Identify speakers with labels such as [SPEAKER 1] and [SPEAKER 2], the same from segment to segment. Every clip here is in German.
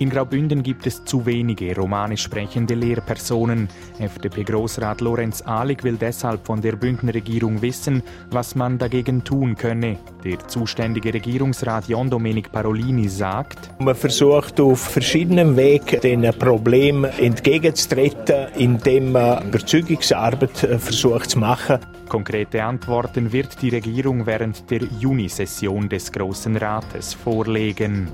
[SPEAKER 1] In Graubünden gibt es zu wenige romanisch sprechende Lehrpersonen. FDP-Grossrat Lorenz Ahlig will deshalb von der Bündner Regierung wissen, was man dagegen tun könne. Der zuständige Regierungsrat John Domenic Parolini sagt,
[SPEAKER 2] man versucht auf verschiedenen Wegen den Problem entgegenzutreten, indem man Überzeugungsarbeit äh, versucht zu machen.
[SPEAKER 1] Konkrete Antworten wird die Regierung während der Junisession des Grossen Rates vorlegen.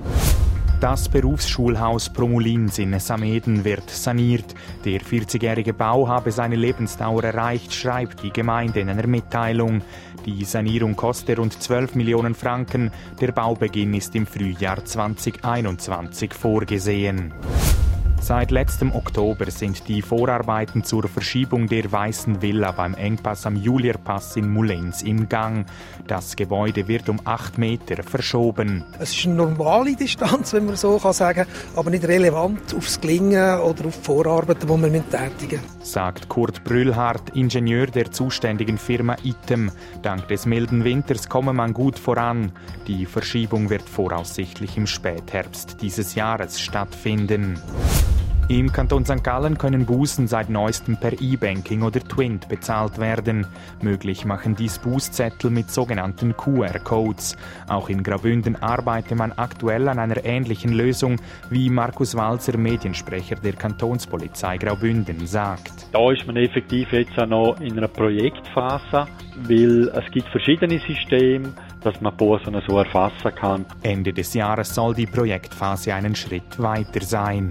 [SPEAKER 1] Das Berufsschulhaus Promulins in Sameden wird saniert. Der 40-jährige Bau habe seine Lebensdauer erreicht, schreibt die Gemeinde in einer Mitteilung. Die Sanierung kostet rund 12 Millionen Franken. Der Baubeginn ist im Frühjahr 2021 vorgesehen. Seit letztem Oktober sind die Vorarbeiten zur Verschiebung der Weißen Villa beim Engpass am Julierpass in Mulens im Gang. Das Gebäude wird um acht Meter verschoben.
[SPEAKER 3] Es ist eine normale Distanz, wenn man so kann sagen, aber nicht relevant aufs Gelingen oder auf die Vorarbeiten, die wir tätigen
[SPEAKER 1] Sagt Kurt Brüllhardt, Ingenieur der zuständigen Firma ITEM. Dank des milden Winters komme man gut voran. Die Verschiebung wird voraussichtlich im Spätherbst dieses Jahres stattfinden. Im Kanton St. Gallen können Bußen seit neuestem per E-Banking oder Twint bezahlt werden. Möglich machen dies Bußzettel mit sogenannten QR-Codes. Auch in Graubünden arbeitet man aktuell an einer ähnlichen Lösung, wie Markus Walzer, Mediensprecher der Kantonspolizei Graubünden, sagt.
[SPEAKER 4] Da ist man effektiv jetzt auch noch in einer Projektphase, weil es gibt verschiedene Systeme, dass man Bußen so erfassen kann.
[SPEAKER 1] Ende des Jahres soll die Projektphase einen Schritt weiter sein.